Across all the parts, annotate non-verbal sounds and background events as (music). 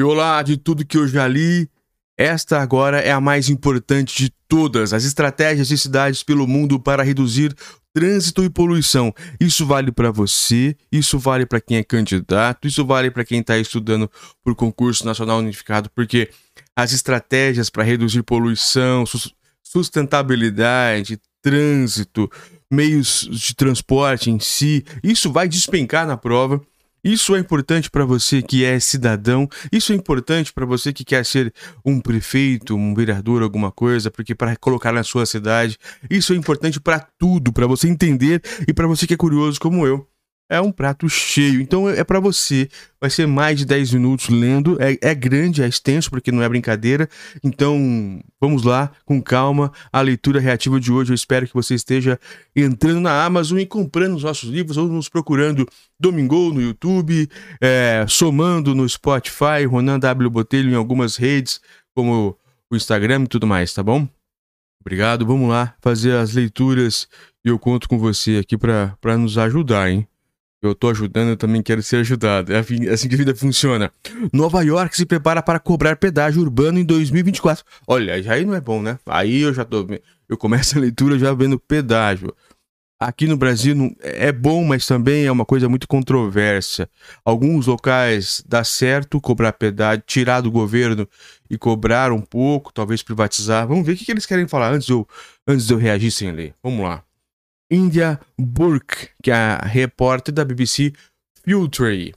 E olá, de tudo que eu já li, esta agora é a mais importante de todas: as estratégias de cidades pelo mundo para reduzir trânsito e poluição. Isso vale para você, isso vale para quem é candidato, isso vale para quem está estudando por concurso nacional unificado, porque as estratégias para reduzir poluição, sustentabilidade, trânsito, meios de transporte em si, isso vai despencar na prova. Isso é importante para você que é cidadão, isso é importante para você que quer ser um prefeito, um vereador, alguma coisa, porque para colocar na sua cidade, isso é importante para tudo, para você entender e para você que é curioso como eu é um prato cheio. Então é para você. Vai ser mais de 10 minutos lendo. É, é, grande, é extenso, porque não é brincadeira. Então vamos lá, com calma. A leitura reativa de hoje. Eu espero que você esteja entrando na Amazon e comprando os nossos livros, ou nos procurando Domingo no YouTube, é, somando no Spotify, Ronan W. Botelho em algumas redes, como o Instagram e tudo mais, tá bom? Obrigado. Vamos lá fazer as leituras e eu conto com você aqui para nos ajudar, hein? Eu tô ajudando, eu também quero ser ajudado. É assim que a vida funciona. Nova York se prepara para cobrar pedágio urbano em 2024. Olha, aí não é bom, né? Aí eu já tô. Eu começo a leitura já vendo pedágio. Aqui no Brasil não, é bom, mas também é uma coisa muito controversa. Alguns locais dá certo cobrar pedágio, tirar do governo e cobrar um pouco, talvez privatizar. Vamos ver o que, que eles querem falar antes de eu, antes de eu reagir sem ler. Vamos lá. India Burke, que é a repórter da BBC Filtry.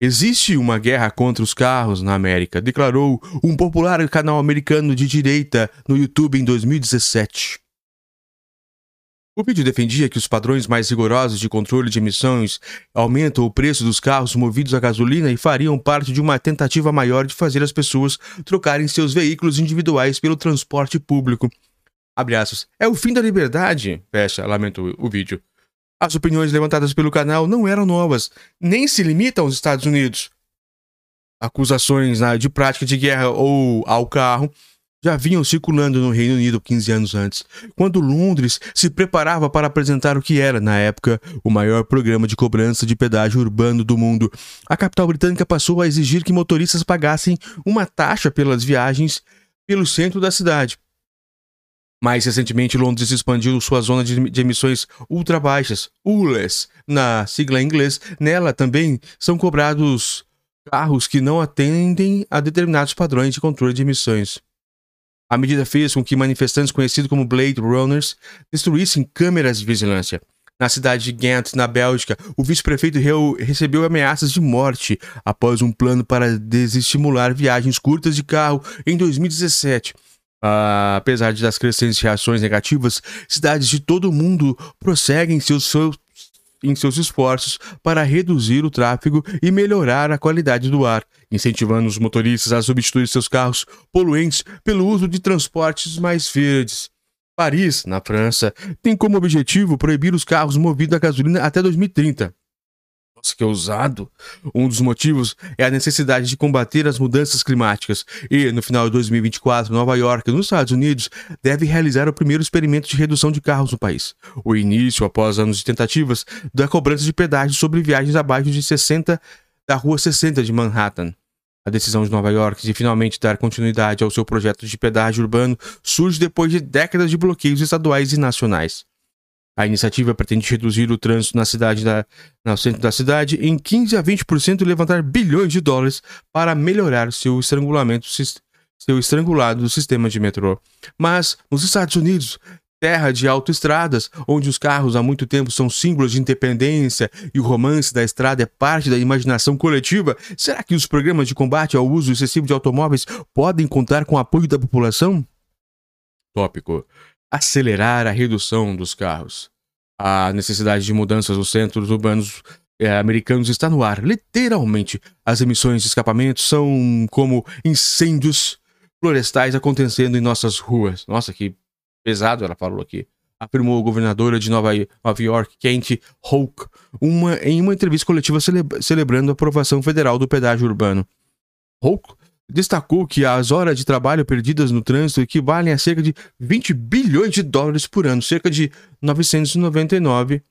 Existe uma guerra contra os carros na América, declarou um popular canal americano de direita no YouTube em 2017. O vídeo defendia que os padrões mais rigorosos de controle de emissões aumentam o preço dos carros movidos a gasolina e fariam parte de uma tentativa maior de fazer as pessoas trocarem seus veículos individuais pelo transporte público abre aspas, é o fim da liberdade, fecha, lamento o vídeo. As opiniões levantadas pelo canal não eram novas, nem se limitam aos Estados Unidos. Acusações né, de prática de guerra ou ao carro já vinham circulando no Reino Unido 15 anos antes, quando Londres se preparava para apresentar o que era, na época, o maior programa de cobrança de pedágio urbano do mundo. A capital britânica passou a exigir que motoristas pagassem uma taxa pelas viagens pelo centro da cidade. Mais recentemente, Londres expandiu sua zona de, emissões ultra baixas, ULES, na sigla em inglês. Nela também são cobrados carros que não atendem a determinados padrões de controle de emissões. A medida fez com que manifestantes conhecidos como Blade Runners destruíssem câmeras de vigilância. Na cidade de Ghent, na Bélgica, o vice-prefeito recebeu ameaças de morte após um plano para desestimular viagens curtas de carro em 2017. Uh, apesar das crescentes reações negativas, cidades de todo o mundo prosseguem seus, seus, em seus esforços para reduzir o tráfego e melhorar a qualidade do ar, incentivando os motoristas a substituir seus carros poluentes pelo uso de transportes mais verdes. Paris, na França, tem como objetivo proibir os carros movidos a gasolina até 2030. Nossa, que ousado! Um dos motivos é a necessidade de combater as mudanças climáticas. E, no final de 2024, Nova York, nos Estados Unidos, deve realizar o primeiro experimento de redução de carros no país. O início, após anos de tentativas, da cobrança de pedágio sobre viagens abaixo de 60 da Rua 60 de Manhattan. A decisão de Nova York de finalmente dar continuidade ao seu projeto de pedágio urbano surge depois de décadas de bloqueios estaduais e nacionais. A iniciativa pretende reduzir o trânsito na cidade da, no centro da cidade em 15 a 20% e levantar bilhões de dólares para melhorar seu estrangulamento seu estrangulado do sistema de metrô. Mas nos Estados Unidos, terra de autoestradas, onde os carros há muito tempo são símbolos de independência e o romance da estrada é parte da imaginação coletiva, será que os programas de combate ao uso excessivo de automóveis podem contar com o apoio da população? Tópico acelerar a redução dos carros. A necessidade de mudanças nos centros urbanos é, americanos está no ar. Literalmente, as emissões de escapamento são como incêndios florestais acontecendo em nossas ruas. Nossa, que pesado ela falou aqui. Afirmou a governadora de Nova, Nova York, Kent Hoke, uma, em uma entrevista coletiva celebrando a aprovação federal do pedágio urbano. Hoke destacou que as horas de trabalho perdidas no trânsito equivalem a cerca de 20 bilhões de dólares por ano, cerca de 999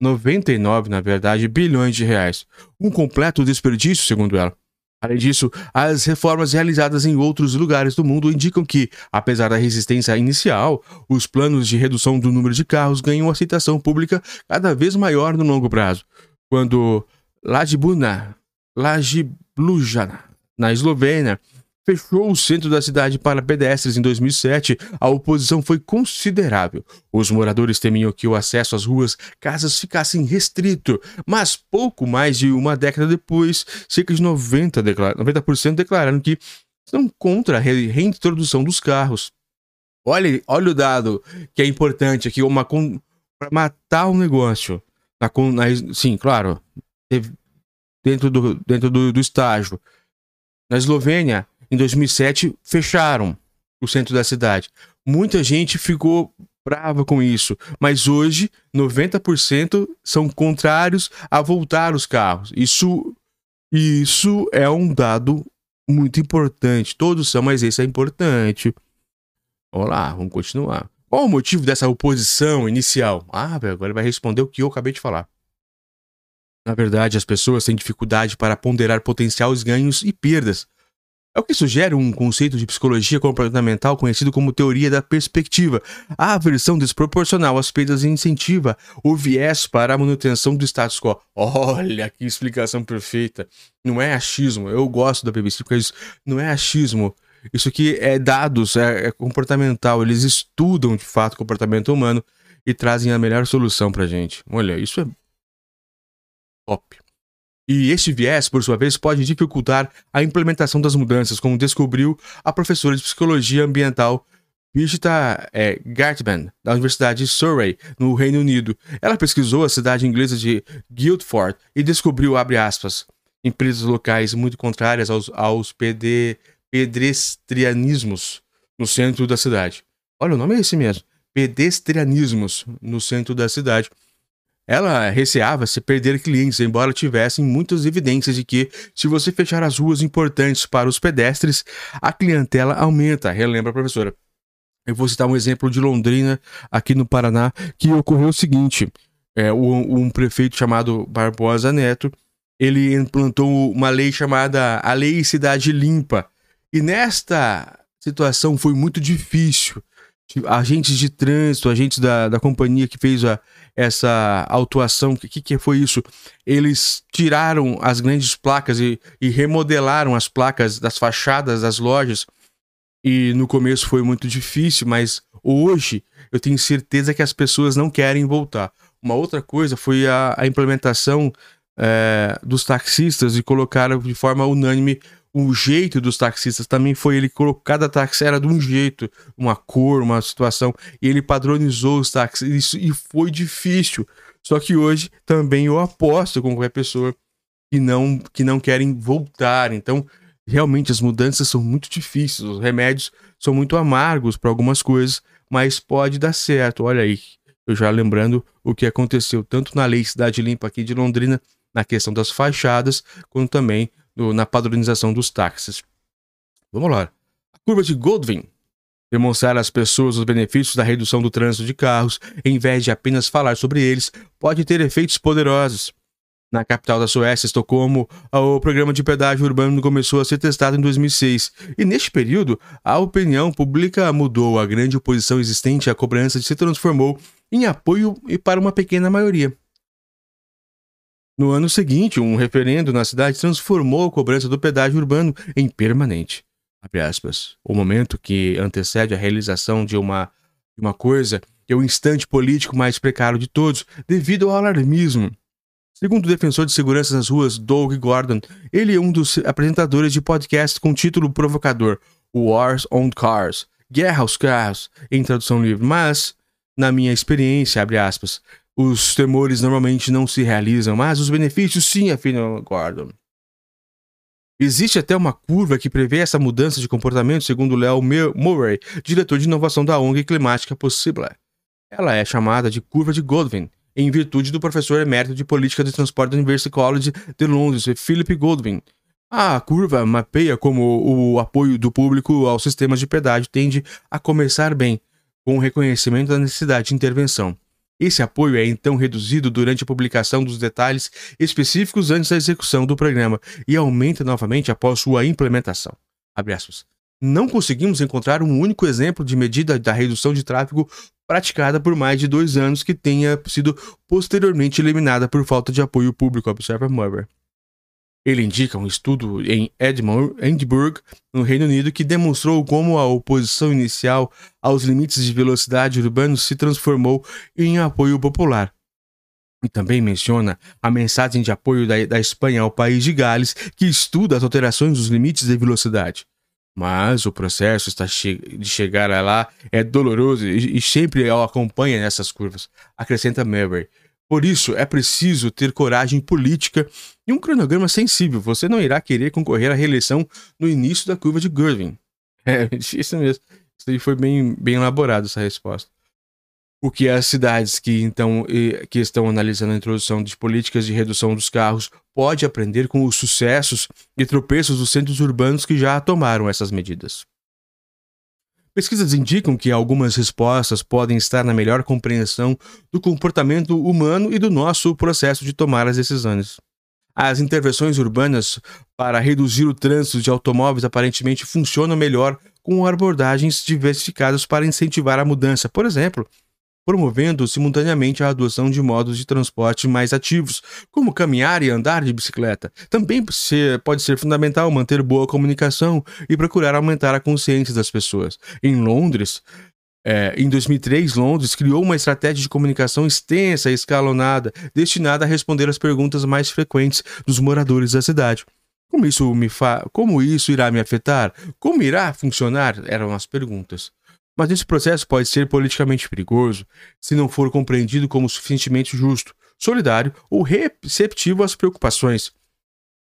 99, na verdade, bilhões de reais. Um completo desperdício, segundo ela. Além disso, as reformas realizadas em outros lugares do mundo indicam que, apesar da resistência inicial, os planos de redução do número de carros ganham aceitação pública cada vez maior no longo prazo. Quando Lajibuna, Lajibluja, na Eslovênia, fechou o centro da cidade para pedestres em 2007, a oposição foi considerável. Os moradores temiam que o acesso às ruas, casas ficassem restrito, mas pouco mais de uma década depois, cerca de 90%, declar 90 declararam que são contra a reintrodução dos carros. Olha, olha o dado que é importante aqui, uma para matar o negócio. Na, na, sim, claro, dentro do, dentro do, do estágio. Na Eslovênia, em 2007, fecharam o centro da cidade. Muita gente ficou brava com isso, mas hoje 90% são contrários a voltar os carros. Isso, isso é um dado muito importante. Todos são, mas esse é importante. Vamos lá, vamos continuar. Qual o motivo dessa oposição inicial? Ah, agora ele vai responder o que eu acabei de falar. Na verdade, as pessoas têm dificuldade para ponderar potenciais ganhos e perdas. É o que sugere um conceito de psicologia comportamental conhecido como teoria da perspectiva. A aversão desproporcional às perdas incentiva o viés para a manutenção do status quo. Olha que explicação perfeita. Não é achismo. Eu gosto da BBC porque isso não é achismo. Isso aqui é dados, é, é comportamental. Eles estudam de fato o comportamento humano e trazem a melhor solução pra gente. Olha, isso é top. E este viés, por sua vez, pode dificultar a implementação das mudanças, como descobriu a professora de psicologia ambiental Birgitta é, Gartman, da Universidade de Surrey, no Reino Unido. Ela pesquisou a cidade inglesa de Guildford e descobriu, abre aspas, empresas locais muito contrárias aos, aos pedestrianismos no centro da cidade. Olha, o nome é esse mesmo. Pedestrianismos no centro da cidade ela receava-se perder clientes, embora tivessem muitas evidências de que, se você fechar as ruas importantes para os pedestres, a clientela aumenta, relembra a professora. Eu vou citar um exemplo de Londrina, aqui no Paraná, que ocorreu o seguinte: é, um, um prefeito chamado Barbosa Neto ele implantou uma lei chamada a Lei Cidade Limpa. E nesta situação foi muito difícil. Agentes de trânsito, agentes da, da companhia que fez a, essa autuação. O que, que foi isso? Eles tiraram as grandes placas e, e remodelaram as placas das fachadas das lojas. E no começo foi muito difícil, mas hoje eu tenho certeza que as pessoas não querem voltar. Uma outra coisa foi a, a implementação é, dos taxistas e colocaram de forma unânime o jeito dos taxistas também foi ele colocou cada táxi era de um jeito, uma cor, uma situação, e ele padronizou os táxis isso, e foi difícil. Só que hoje também eu aposto com qualquer pessoa que não que não querem voltar. Então, realmente as mudanças são muito difíceis, os remédios são muito amargos para algumas coisas, mas pode dar certo. Olha aí, eu já lembrando o que aconteceu tanto na lei Cidade Limpa aqui de Londrina, na questão das fachadas, quanto também do, na padronização dos táxis. Vamos lá. A curva de Goldwyn Demonstrar às pessoas os benefícios da redução do trânsito de carros, em vez de apenas falar sobre eles, pode ter efeitos poderosos. Na capital da Suécia, Estocolmo, o programa de pedágio urbano começou a ser testado em 2006, e neste período, a opinião pública mudou, a grande oposição existente à cobrança se transformou em apoio e para uma pequena maioria. No ano seguinte, um referendo na cidade transformou a cobrança do pedágio urbano em permanente. O momento que antecede a realização de uma, de uma coisa é o instante político mais precário de todos, devido ao alarmismo. Segundo o defensor de segurança nas ruas, Doug Gordon, ele é um dos apresentadores de podcast com título provocador Wars on Cars, Guerra aos Carros, em tradução livre. Mas, na minha experiência, aspas, os temores normalmente não se realizam, mas os benefícios sim, afirma Gordon. Existe até uma curva que prevê essa mudança de comportamento, segundo Leo Murray, diretor de inovação da ONG Climática Possível. Ela é chamada de curva de Goldwyn, em virtude do professor emérito de política de transporte da University College de Londres, Philip Goldwyn. A curva mapeia como o apoio do público aos sistemas de pedágio tende a começar bem, com o reconhecimento da necessidade de intervenção. Esse apoio é então reduzido durante a publicação dos detalhes específicos antes da execução do programa e aumenta novamente após sua implementação. Não conseguimos encontrar um único exemplo de medida da redução de tráfego praticada por mais de dois anos que tenha sido posteriormente eliminada por falta de apoio público, observa Murray. Ele indica um estudo em Edinburgh, no Reino Unido, que demonstrou como a oposição inicial aos limites de velocidade urbanos se transformou em apoio popular. E também menciona a mensagem de apoio da, da Espanha ao país de Gales, que estuda as alterações dos limites de velocidade. Mas o processo che de chegar lá é doloroso e, e sempre acompanha nessas curvas, acrescenta Murray. Por isso, é preciso ter coragem política e um cronograma sensível. Você não irá querer concorrer à reeleição no início da curva de Gervin. (laughs) É, isso mesmo. Isso aí foi bem, bem elaborado, essa resposta. O que as cidades que, então, que estão analisando a introdução de políticas de redução dos carros pode aprender com os sucessos e tropeços dos centros urbanos que já tomaram essas medidas. Pesquisas indicam que algumas respostas podem estar na melhor compreensão do comportamento humano e do nosso processo de tomar as decisões. As intervenções urbanas para reduzir o trânsito de automóveis aparentemente funcionam melhor com abordagens diversificadas para incentivar a mudança. Por exemplo, promovendo simultaneamente a adoção de modos de transporte mais ativos, como caminhar e andar de bicicleta. Também pode ser fundamental manter boa comunicação e procurar aumentar a consciência das pessoas. Em Londres, é, em 2003, Londres criou uma estratégia de comunicação extensa e escalonada, destinada a responder às perguntas mais frequentes dos moradores da cidade. Como isso, me fa... Como isso irá me afetar? Como irá funcionar? Eram as perguntas. Mas esse processo pode ser politicamente perigoso se não for compreendido como suficientemente justo, solidário ou receptivo às preocupações.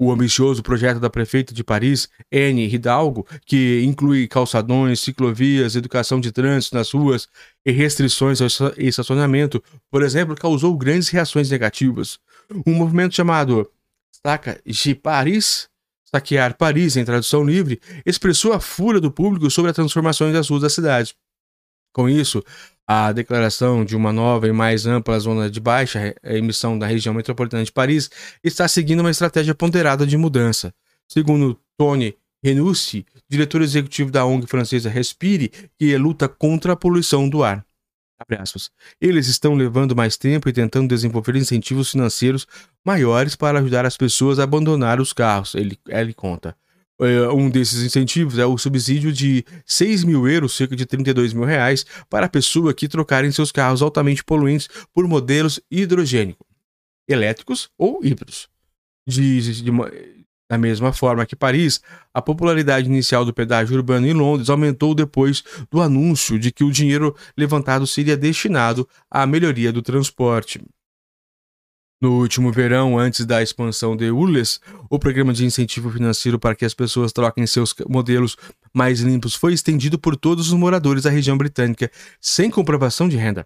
O ambicioso projeto da prefeita de Paris, Anne Hidalgo, que inclui calçadões, ciclovias, educação de trânsito nas ruas e restrições ao estacionamento, por exemplo, causou grandes reações negativas. Um movimento chamado Saca de Paris Saquear Paris, em tradução livre, expressou a fúria do público sobre as transformações das ruas da cidade. Com isso, a declaração de uma nova e mais ampla zona de baixa emissão da região metropolitana de Paris está seguindo uma estratégia ponderada de mudança. Segundo Tony Renussi, diretor executivo da ONG francesa Respire, que luta contra a poluição do ar. Eles estão levando mais tempo e tentando desenvolver incentivos financeiros maiores para ajudar as pessoas a abandonar os carros, ele, ele conta. É, um desses incentivos é o subsídio de 6 mil euros, cerca de 32 mil reais, para a pessoa que trocarem seus carros altamente poluentes por modelos hidrogênicos, elétricos ou híbridos. De, de, da mesma forma que Paris, a popularidade inicial do pedágio urbano em Londres aumentou depois do anúncio de que o dinheiro levantado seria destinado à melhoria do transporte. No último verão, antes da expansão de ULES, o programa de incentivo financeiro para que as pessoas troquem seus modelos mais limpos foi estendido por todos os moradores da região britânica, sem comprovação de renda.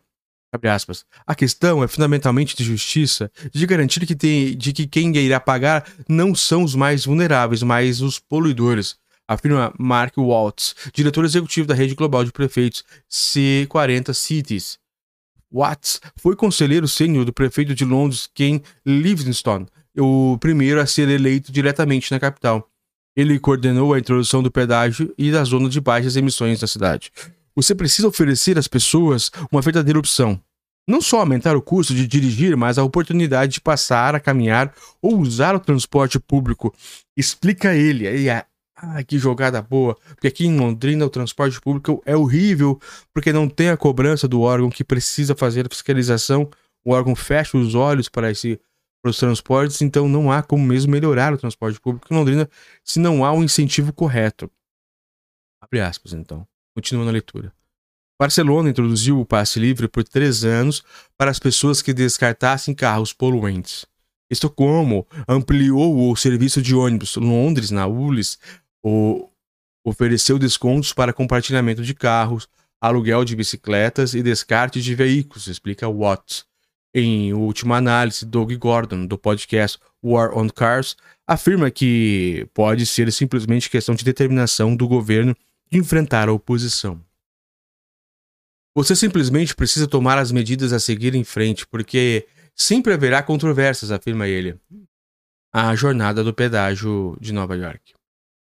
A questão é fundamentalmente de justiça, de garantir que, tem, de que quem irá pagar não são os mais vulneráveis, mas os poluidores, afirma Mark Waltz, diretor executivo da rede global de prefeitos C40 Cities. Watts foi conselheiro sênior do prefeito de Londres, Ken Livingstone, o primeiro a ser eleito diretamente na capital. Ele coordenou a introdução do pedágio e da zona de baixas emissões na cidade. Você precisa oferecer às pessoas uma verdadeira opção. Não só aumentar o custo de dirigir, mas a oportunidade de passar a caminhar ou usar o transporte público. Explica ele. E ah, que jogada boa. Porque aqui em Londrina o transporte público é horrível, porque não tem a cobrança do órgão que precisa fazer a fiscalização. O órgão fecha os olhos para esse para os transportes, então não há como mesmo melhorar o transporte público em Londrina se não há um incentivo correto. Abre aspas, então. Continua na leitura. Barcelona introduziu o passe livre por três anos para as pessoas que descartassem carros poluentes. Estocolmo ampliou o serviço de ônibus. Londres, na ULIS, o, ofereceu descontos para compartilhamento de carros, aluguel de bicicletas e descarte de veículos, explica Watts. Em última análise, Doug Gordon, do podcast War on Cars, afirma que pode ser simplesmente questão de determinação do governo enfrentar a oposição. Você simplesmente precisa tomar as medidas a seguir em frente, porque sempre haverá controvérsias, afirma ele. A jornada do pedágio de Nova York.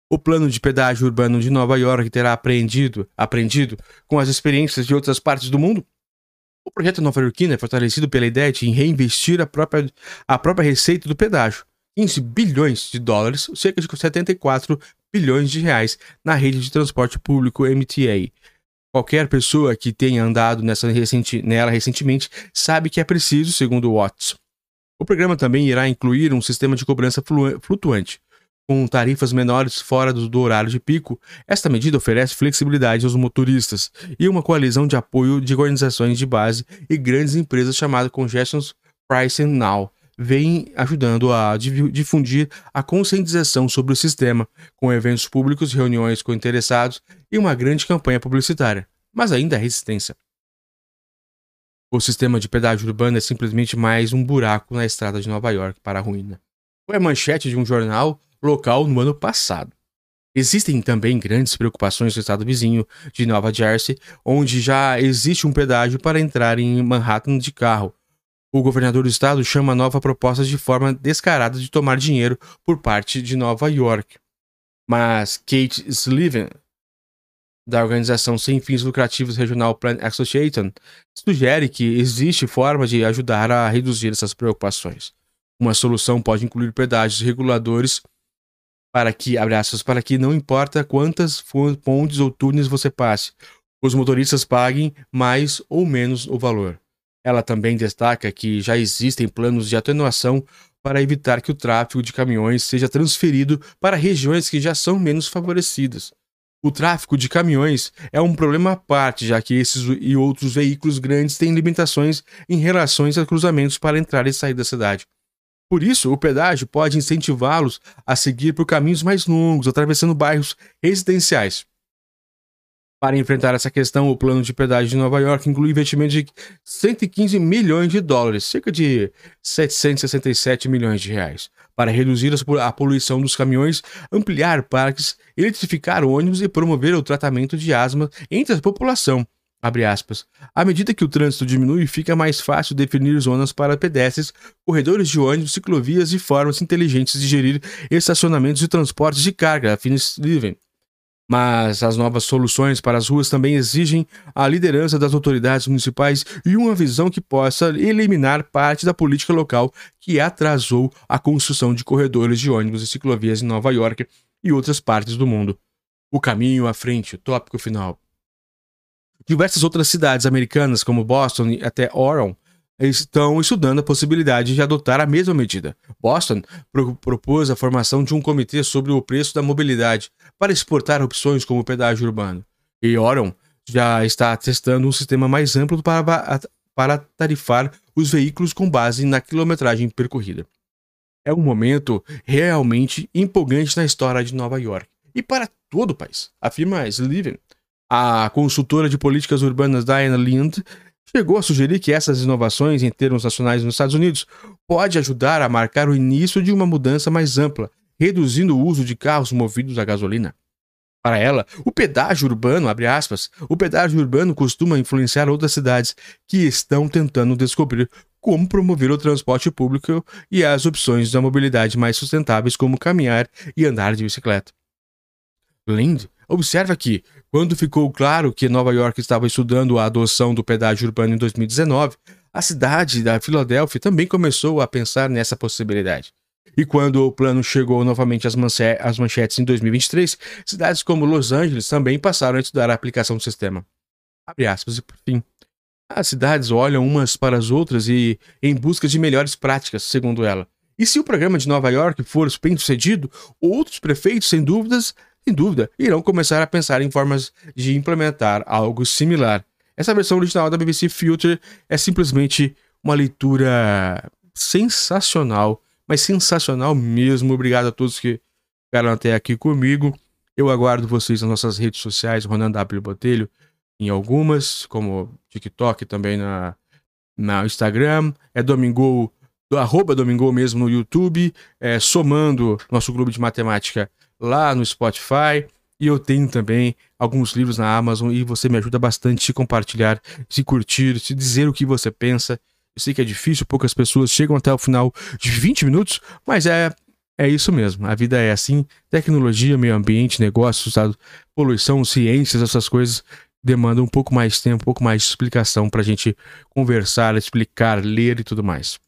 O plano de pedágio urbano de Nova York terá aprendido, aprendido com as experiências de outras partes do mundo? O projeto nova-iorquino é fortalecido pela ideia de reinvestir a própria, a própria receita do pedágio, 15 bilhões de dólares, cerca de 74 bilhões de reais, na rede de transporte público MTA. Qualquer pessoa que tenha andado nessa recenti nela recentemente sabe que é preciso, segundo Watts. O programa também irá incluir um sistema de cobrança flutuante, com tarifas menores fora do horário de pico, esta medida oferece flexibilidade aos motoristas e uma coalizão de apoio de organizações de base e grandes empresas chamada Congestion Pricing Now vem ajudando a difundir a conscientização sobre o sistema, com eventos públicos, reuniões com interessados e uma grande campanha publicitária. Mas ainda há resistência. O sistema de pedágio urbano é simplesmente mais um buraco na estrada de Nova York para a ruína. Foi a manchete de um jornal local no ano passado. Existem também grandes preocupações no estado vizinho de Nova Jersey, onde já existe um pedágio para entrar em Manhattan de carro. O governador do estado chama a nova proposta de forma descarada de tomar dinheiro por parte de Nova York. Mas Kate Sullivan, da organização sem fins lucrativos Regional Plan Association, sugere que existe forma de ajudar a reduzir essas preocupações. Uma solução pode incluir pedágios reguladores para que, abre aspas, para que não importa quantas pontes ou túneis você passe, os motoristas paguem mais ou menos o valor. Ela também destaca que já existem planos de atenuação para evitar que o tráfego de caminhões seja transferido para regiões que já são menos favorecidas. O tráfego de caminhões é um problema à parte, já que esses e outros veículos grandes têm limitações em relação a cruzamentos para entrar e sair da cidade. Por isso, o pedágio pode incentivá-los a seguir por caminhos mais longos, atravessando bairros residenciais. Para enfrentar essa questão, o plano de pedágio de Nova York inclui investimento de 115 milhões de dólares, cerca de 767 milhões de reais, para reduzir a poluição dos caminhões, ampliar parques, eletrificar ônibus e promover o tratamento de asma entre a população, à medida que o trânsito diminui, fica mais fácil definir zonas para pedestres, corredores de ônibus, ciclovias e formas inteligentes de gerir estacionamentos e transportes de carga, afins living. Mas as novas soluções para as ruas também exigem a liderança das autoridades municipais e uma visão que possa eliminar parte da política local que atrasou a construção de corredores de ônibus e ciclovias em Nova York e outras partes do mundo. O caminho à frente, o tópico final. Diversas outras cidades americanas, como Boston e até Oron, estão estudando a possibilidade de adotar a mesma medida. Boston pro propôs a formação de um comitê sobre o preço da mobilidade para exportar opções como o pedágio urbano. E Oron já está testando um sistema mais amplo para, para tarifar os veículos com base na quilometragem percorrida. É um momento realmente empolgante na história de Nova York e para todo o país, afirma Sliven, a consultora de políticas urbanas Diana Lind chegou a sugerir que essas inovações em termos nacionais nos Estados Unidos pode ajudar a marcar o início de uma mudança mais ampla, reduzindo o uso de carros movidos a gasolina. Para ela, o pedágio urbano, abre aspas, o pedágio urbano costuma influenciar outras cidades que estão tentando descobrir como promover o transporte público e as opções da mobilidade mais sustentáveis como caminhar e andar de bicicleta. Lind observa que, quando ficou claro que Nova York estava estudando a adoção do pedágio urbano em 2019, a cidade da Filadélfia também começou a pensar nessa possibilidade. E quando o plano chegou novamente às, às manchetes em 2023, cidades como Los Angeles também passaram a estudar a aplicação do sistema. Abre aspas e por fim. As cidades olham umas para as outras e em busca de melhores práticas, segundo ela. E se o programa de Nova York for bem sucedido, outros prefeitos, sem dúvidas, sem dúvida, irão começar a pensar em formas de implementar algo similar. Essa versão original da BBC Filter é simplesmente uma leitura sensacional, mas sensacional mesmo. Obrigado a todos que ficaram até aqui comigo. Eu aguardo vocês nas nossas redes sociais, Ronan W. Botelho, em algumas, como TikTok também na, na Instagram. É Domingo, do arroba Domingo mesmo no YouTube, é, somando nosso clube de matemática lá no Spotify. E eu tenho também alguns livros na Amazon e você me ajuda bastante a se compartilhar, se curtir, se dizer o que você pensa. Eu sei que é difícil, poucas pessoas chegam até o final de 20 minutos, mas é é isso mesmo. A vida é assim. Tecnologia, meio ambiente, negócios, poluição, ciências, essas coisas demandam um pouco mais tempo, um pouco mais de explicação para a gente conversar, explicar, ler e tudo mais.